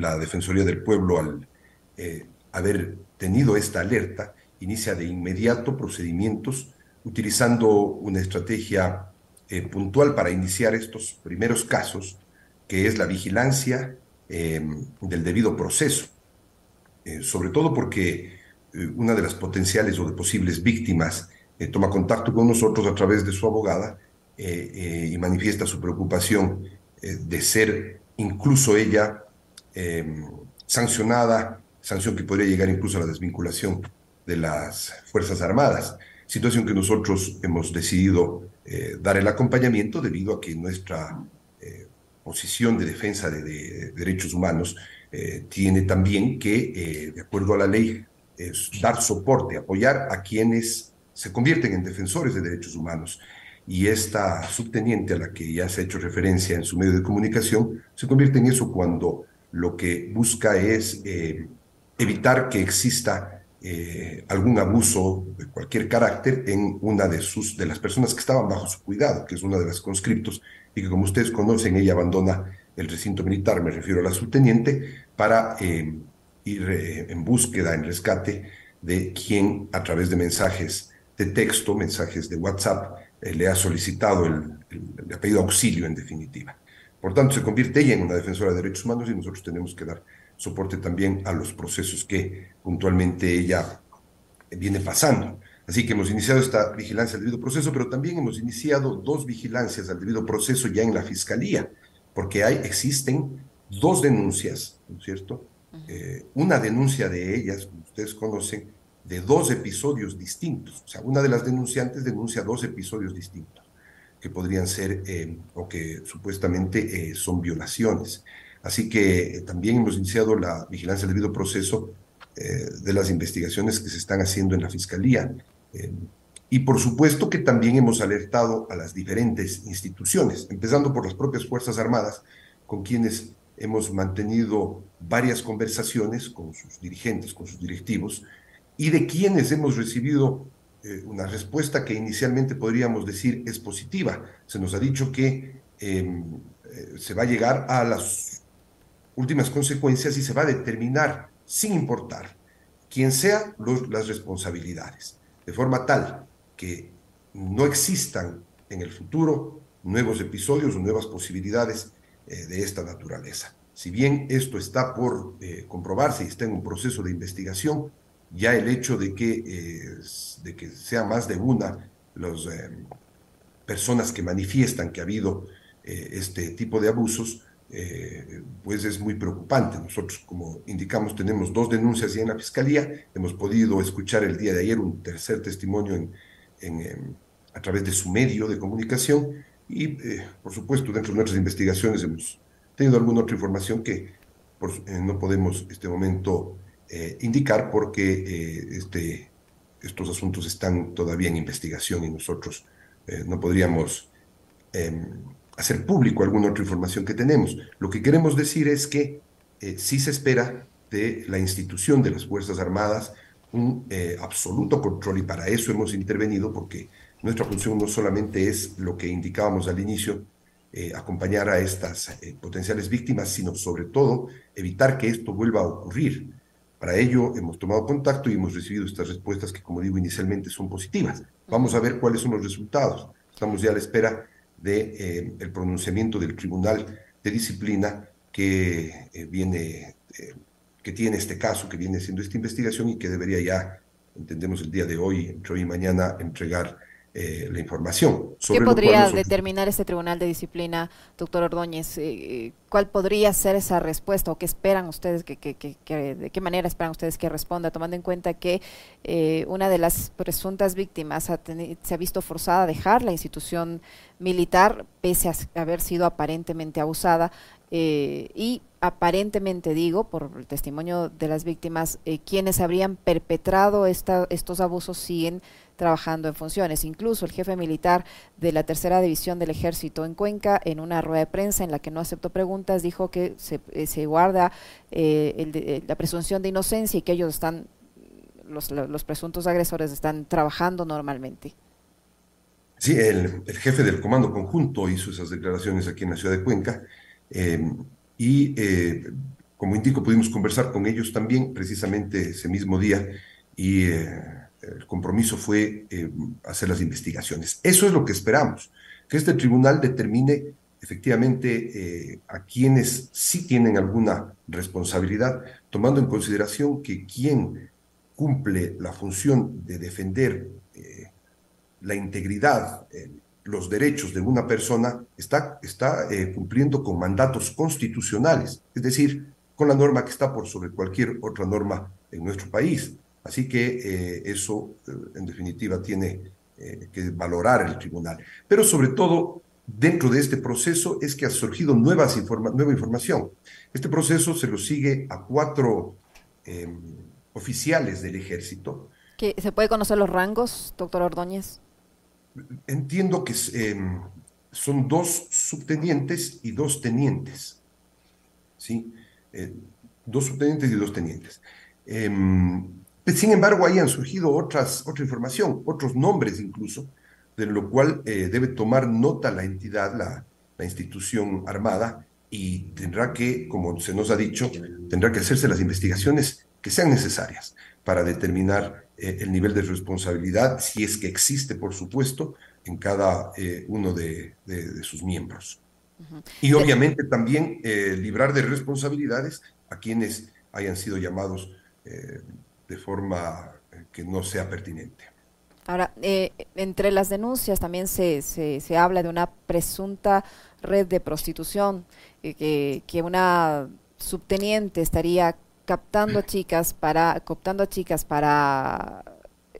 la Defensoría del Pueblo, al eh, haber tenido esta alerta, inicia de inmediato procedimientos utilizando una estrategia eh, puntual para iniciar estos primeros casos, que es la vigilancia del debido proceso, sobre todo porque una de las potenciales o de posibles víctimas toma contacto con nosotros a través de su abogada y manifiesta su preocupación de ser incluso ella em, sancionada, sanción que podría llegar incluso a la desvinculación de las Fuerzas Armadas, situación que nosotros hemos decidido eh, dar el acompañamiento debido a que nuestra eh, posición de defensa de, derechos humanos eh, tiene también que, de acuerdo a la ley, dar soporte, apoyar a quienes se convierten en defensores de derechos humanos. Y esta subteniente a la que ya se ha hecho referencia en su medio de comunicación se convierte en eso cuando lo que busca es eh, evitar que exista eh, algún abuso de cualquier carácter en una de, sus, de las personas que estaban bajo su cuidado, que es una de las conscriptos, y que como ustedes conocen, ella abandona el recinto militar, me refiero a la subteniente, para eh, ir en búsqueda, en rescate de quien a través de mensajes de texto, mensajes de WhatsApp, le ha solicitado el, le ha pedido auxilio en definitiva. Por tanto, se convierte ella en una defensora de derechos humanos y nosotros tenemos que dar soporte también a los procesos que puntualmente ella viene pasando. Así que hemos iniciado esta vigilancia al debido proceso, pero también hemos iniciado dos vigilancias al debido proceso ya en la fiscalía, porque hay, existen dos denuncias, ¿no es cierto? Eh, una denuncia de ellas, como ustedes conocen, de dos episodios distintos. O sea, una de las denunciantes denuncia dos episodios distintos, que podrían ser eh, o que supuestamente eh, son violaciones. Así que eh, también hemos iniciado la vigilancia del debido proceso de las investigaciones que se están haciendo en la Fiscalía. y por supuesto que también hemos alertado a las diferentes instituciones, empezando por las propias Fuerzas Armadas, con quienes hemos mantenido varias conversaciones con sus dirigentes, con sus directivos, y de quienes hemos recibido eh, una respuesta que inicialmente podríamos decir es positiva. Se nos ha dicho que em, eh, se va a llegar a las últimas consecuencias y se va a determinar, sin importar quién sean las responsabilidades, de forma tal que no existan en el futuro nuevos episodios o nuevas posibilidades eh, de esta naturaleza. Si bien esto está por comprobarse y está en un proceso de investigación, ya el hecho de que, eh, de que sea más de una las eh, personas que manifiestan que ha habido eh, este tipo de abusos, pues es muy preocupante. Nosotros, como indicamos, tenemos dos denuncias ya en la Fiscalía, hemos podido escuchar el día de ayer un tercer testimonio en, a través de su medio de comunicación y, por supuesto, dentro de nuestras investigaciones hemos tenido alguna otra información que no podemos en este momento eh, indicar porque eh, este, estos asuntos están todavía en investigación y nosotros eh, no podríamos em, hacer público alguna otra información que tenemos. Lo que queremos decir es que sí se espera de la institución de las Fuerzas Armadas un absoluto control y para eso hemos intervenido porque nuestra función no solamente es lo que indicábamos al inicio, acompañar a estas potenciales víctimas, sino sobre todo evitar que esto vuelva a ocurrir. Para ello hemos tomado contacto y hemos recibido estas respuestas que, como digo, inicialmente son positivas. Vamos a ver cuáles son los resultados. Estamos ya a la espera del de, eh, el pronunciamiento del Tribunal de Disciplina que eh, viene, eh, que tiene este caso, que viene haciendo esta investigación y que debería ya, entendemos el día de hoy, entre hoy y mañana, entregar eh, la información. ¿Qué podría determinar este Tribunal de Disciplina, doctor Ordóñez? Eh, eh, ¿Cuál podría ser esa respuesta o qué esperan ustedes, que, de qué manera esperan ustedes que responda, tomando en cuenta que una de las presuntas víctimas se ha visto forzada a dejar la institución militar pese a haber sido aparentemente abusada? y aparentemente digo, por el testimonio de las víctimas, quienes habrían perpetrado esta, estos abusos siguen trabajando en funciones. Incluso el jefe militar de la tercera división del ejército en Cuenca, en una rueda de prensa en la que no aceptó preguntas, dijo que se, eh, guarda eh, eh, la presunción de inocencia y que ellos están, los, los presuntos agresores están trabajando normalmente. Sí, el, jefe del comando conjunto hizo esas declaraciones aquí en la ciudad de Cuenca y como indico, pudimos conversar con ellos también precisamente ese mismo día y el compromiso fue hacer las investigaciones. Eso es lo que esperamos, que este tribunal determine efectivamente a quienes sí tienen alguna responsabilidad, tomando en consideración que quien cumple la función de defender la integridad, los derechos de una persona, está, está eh, cumpliendo con mandatos constitucionales, es decir, con la norma que está por sobre cualquier otra norma en nuestro país. Así que eh, eso, eh, en definitiva, tiene que valorar el tribunal. Pero sobre todo, dentro de este proceso es que ha surgido nuevas nueva información. Este proceso se lo sigue a cuatro em, oficiales del ejército. ¿Se puede conocer los rangos, doctor Ordóñez? entiendo que em, son dos subtenientes y dos tenientes. ¿Sí? Eh, dos subtenientes y dos tenientes. Em, sin embargo, ahí han surgido otras, otra información, otros nombres incluso, de lo cual eh, debe tomar nota la entidad, la, la institución armada, y tendrá que, como se nos ha dicho, tendrá que hacerse las investigaciones que sean necesarias para determinar eh, el nivel de responsabilidad, si es que existe, por supuesto, en cada eh, uno de, sus miembros. Y obviamente también eh, librar de responsabilidades a quienes hayan sido llamados de forma que no sea pertinente. Ahora, entre las denuncias también se, se, habla de una presunta red de prostitución, que, que una subteniente estaría captando a chicas para, cooptando a chicas para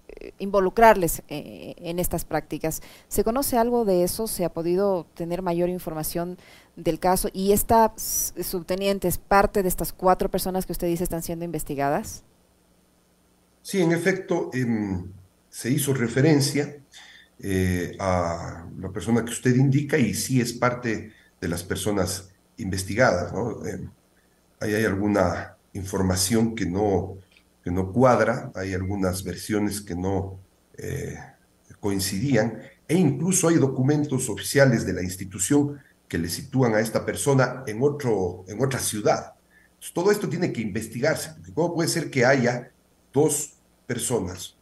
eh, involucrarles eh, en estas prácticas. ¿Se conoce algo de eso? ¿Se ha podido tener mayor información del caso? ¿Y esta subteniente es parte de estas cuatro personas que usted dice están siendo investigadas? Sí, en efecto, em, se hizo referencia eh, a la persona que usted indica y sí es parte de las personas investigadas. ¿no? Em, ahí hay alguna información que no, que no cuadra, hay algunas versiones que no eh, coincidían, e incluso hay documentos oficiales de la institución que le sitúan a esta persona en, otro, en otra ciudad. todo esto tiene que investigarse, porque ¿cómo puede ser que haya dos personas,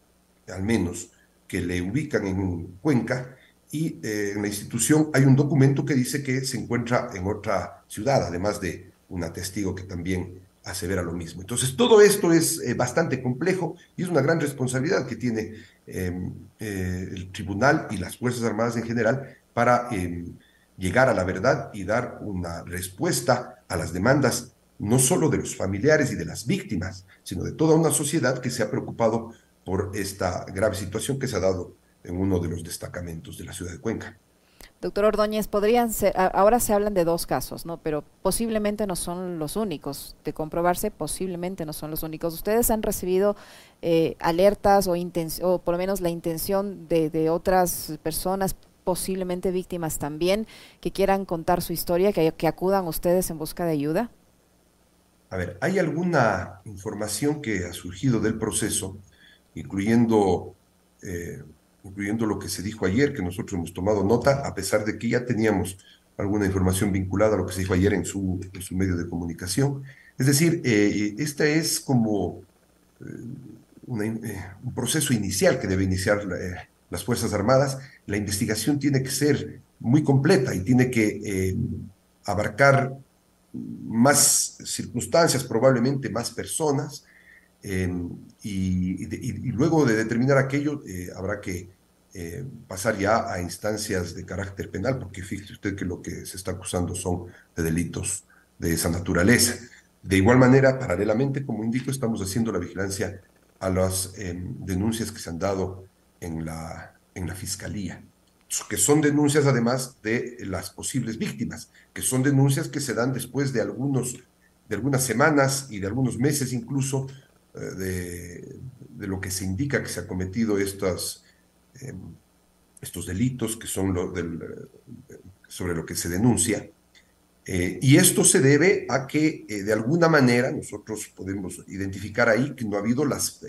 al menos, que le ubican en Cuenca y eh, en la institución hay un documento que dice que se encuentra en otra ciudad, además de una testigo que también asevera lo mismo. Entonces, todo esto es eh, bastante complejo y es una gran responsabilidad que tiene em, eh, el tribunal y las Fuerzas Armadas en general para em, llegar a la verdad y dar una respuesta a las demandas no solo de los familiares y de las víctimas, sino de toda una sociedad que se ha preocupado por esta grave situación que se ha dado en uno de los destacamentos de la ciudad de Cuenca. Doctor Ordóñez, podrían ser, ahora se hablan de dos casos, ¿no? Pero posiblemente no son los únicos. De comprobarse, posiblemente no son los únicos. ¿Ustedes han recibido eh, alertas o, o por lo menos la intención de, otras personas, posiblemente víctimas también, que quieran contar su historia, que, que acudan ustedes en busca de ayuda? A ver, hay alguna información que ha surgido del proceso, incluyendo eh, incluyendo lo que se dijo ayer, que nosotros hemos tomado nota, a pesar de que ya teníamos alguna información vinculada a lo que se dijo ayer en su, en su medio de comunicación. Es decir, eh, este es como eh, eh, un proceso inicial que debe iniciar las Fuerzas Armadas. La investigación tiene que ser muy completa y tiene que abarcar más circunstancias, probablemente más personas, y, luego de determinar aquello, habrá que eh, pasar ya a instancias de carácter penal, porque fíjese usted que lo que se está acusando son de delitos de esa naturaleza. De igual manera, paralelamente, como indico, estamos haciendo la vigilancia a las em, denuncias que se han dado en la, en la Fiscalía, que son denuncias además de las posibles víctimas, que son denuncias que se dan después de, algunos, de algunas semanas y de algunos meses incluso eh, de, de, lo que se indica que se ha cometido estas Em, estos delitos que son lo del, sobre lo que se denuncia. Eh, y esto se debe a que eh, de alguna manera nosotros podemos identificar ahí que no ha habido las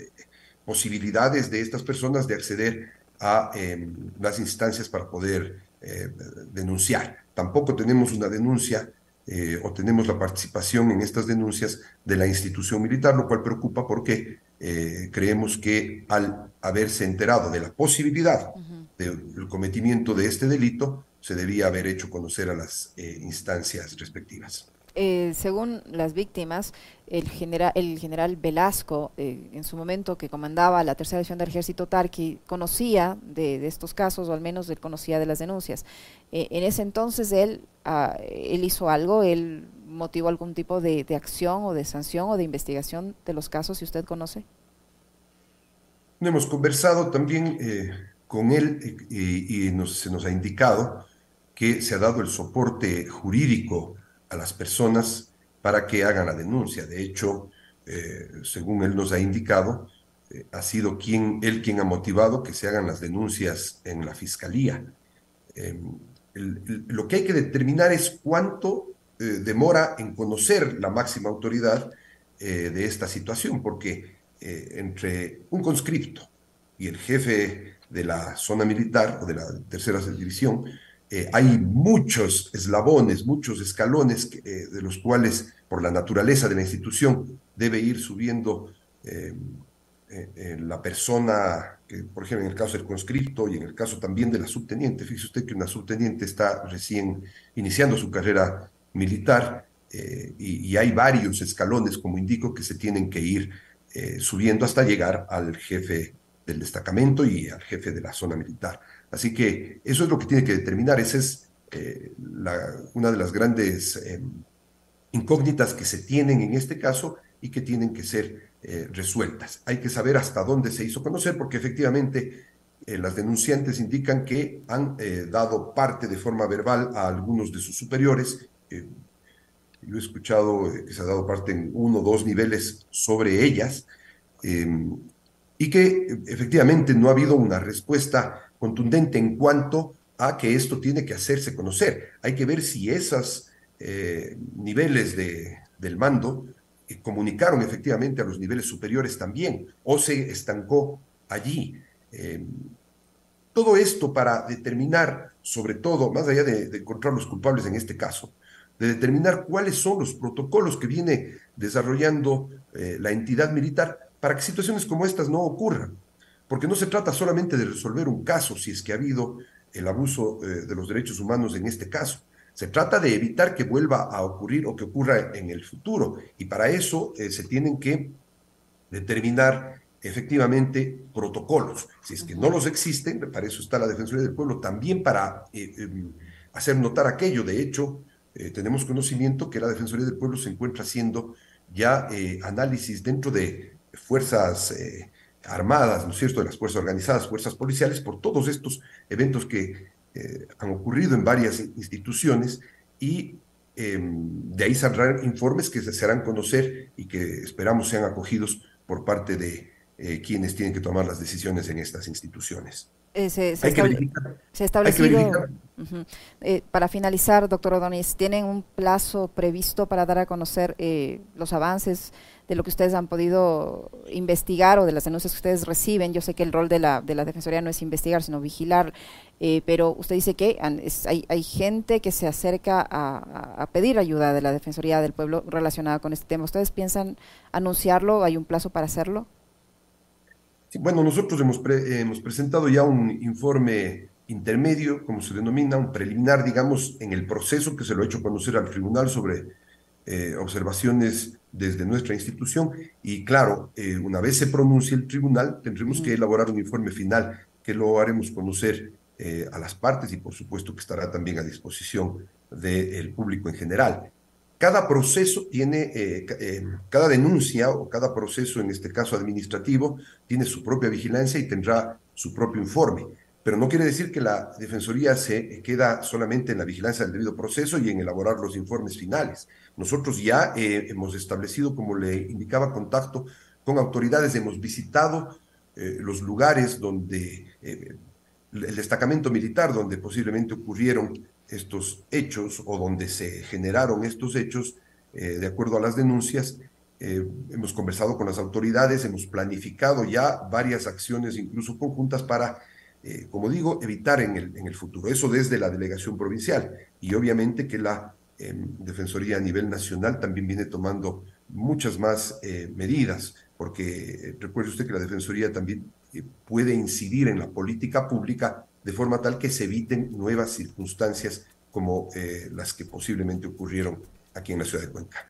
posibilidades de estas personas de acceder a em, las instancias para poder denunciar. Tampoco tenemos una denuncia eh, o tenemos la participación en estas denuncias de la institución militar, lo cual preocupa porque eh, creemos que al haberse enterado de la posibilidad del cometimiento de este delito, se debía haber hecho conocer a las eh, instancias respectivas. Eh, según las víctimas, el, genera, el general Velasco, eh, en su momento que comandaba la tercera división del ejército Tarqui, conocía de, estos casos, o al menos él conocía de las denuncias. en ese entonces él, ah, él hizo algo, él motivó algún tipo de, acción o de sanción o de investigación de los casos, si usted conoce. Hemos conversado también con él y, se nos ha indicado que se ha dado el soporte jurídico a las personas para que hagan la denuncia. De hecho, eh, según él nos ha indicado, eh, ha sido quien, él quien ha motivado que se hagan las denuncias en la fiscalía. Em, lo que hay que determinar es cuánto eh, demora en conocer la máxima autoridad de esta situación, porque entre un conscripto y el jefe de la zona militar o de la tercera división, eh, hay muchos eslabones, muchos escalones eh, de los cuales, por la naturaleza de la institución, debe ir subiendo eh, la persona, por ejemplo, en el caso del conscripto y en el caso también de la subteniente. Fíjese usted que una subteniente está recién iniciando su carrera militar y, y, hay varios escalones, como indico, que se tienen que ir subiendo hasta llegar al jefe del destacamento y al jefe de la zona militar. Así que eso es lo que tiene que determinar. Esa es eh, una de las grandes eh, incógnitas que se tienen en este caso y que tienen que ser eh, resueltas. Hay que saber hasta dónde se hizo conocer porque efectivamente las denunciantes indican que han dado parte de forma verbal a algunos de sus superiores. yo he escuchado que se ha dado parte en uno o dos niveles sobre ellas y que efectivamente no ha habido una respuesta contundente en cuanto a que esto tiene que hacerse conocer. Hay que ver si esos eh, niveles de, del mando eh, comunicaron efectivamente a los niveles superiores también o se estancó allí. Eh, todo esto para determinar, sobre todo, más allá de, encontrar los culpables en este caso, de determinar cuáles son los protocolos que viene desarrollando la entidad militar para que situaciones como estas no ocurran porque no se trata solamente de resolver un caso, si es que ha habido el abuso eh, de los derechos humanos en este caso. Se trata de evitar que vuelva a ocurrir o que ocurra en el futuro. Y para eso eh, se tienen que determinar efectivamente protocolos. Si es que no los existen, para eso está la Defensoría del Pueblo, también para eh, em, hacer notar aquello. De hecho, tenemos conocimiento que la Defensoría del Pueblo se encuentra haciendo ya análisis dentro de fuerzas armadas, ¿no es cierto?, de las fuerzas organizadas, fuerzas policiales, por todos estos eventos que eh, han ocurrido en varias instituciones y em, de ahí saldrán informes que se harán conocer y que esperamos sean acogidos por parte de eh, quienes tienen que tomar las decisiones en estas instituciones. Eh, se, se, se, establecido, eh, para finalizar, doctor O'Donnell, ¿tienen un plazo previsto para dar a conocer eh, los avances de lo que ustedes han podido investigar o de las denuncias que ustedes reciben? Yo sé que el rol de la, de la Defensoría no es investigar, sino vigilar, pero usted dice que hay, hay, gente que se acerca a, a, pedir ayuda de la Defensoría del Pueblo relacionada con este tema. ¿Ustedes piensan anunciarlo? ¿Hay un plazo para hacerlo? Bueno, nosotros hemos, hemos presentado ya un informe intermedio, como se denomina, un preliminar, digamos, en el proceso que se lo ha hecho conocer al tribunal sobre eh, observaciones desde nuestra institución. Y claro, eh, una vez se pronuncie el tribunal, tendremos que elaborar un informe final que lo haremos conocer eh, a las partes y por supuesto que estará también a disposición del público en general. Cada proceso tiene, eh, eh, cada denuncia o cada proceso, en este caso administrativo, tiene su propia vigilancia y tendrá su propio informe. Pero no quiere decir que la Defensoría se queda solamente en la vigilancia del debido proceso y en elaborar los informes finales. Nosotros ya eh, hemos establecido, como le indicaba, contacto con autoridades, hemos visitado los lugares donde el destacamento militar, donde posiblemente ocurrieron estos hechos o donde se generaron estos hechos, eh, de acuerdo a las denuncias, eh, hemos conversado con las autoridades, hemos planificado ya varias acciones, incluso conjuntas, para, eh, como digo, evitar en el, en el futuro. Eso desde la delegación provincial. Y obviamente que la Defensoría a nivel nacional también viene tomando muchas más medidas, porque recuerde usted que la Defensoría también puede incidir en la política pública de forma tal que se eviten nuevas circunstancias como las que posiblemente ocurrieron aquí en la ciudad de Cuenca.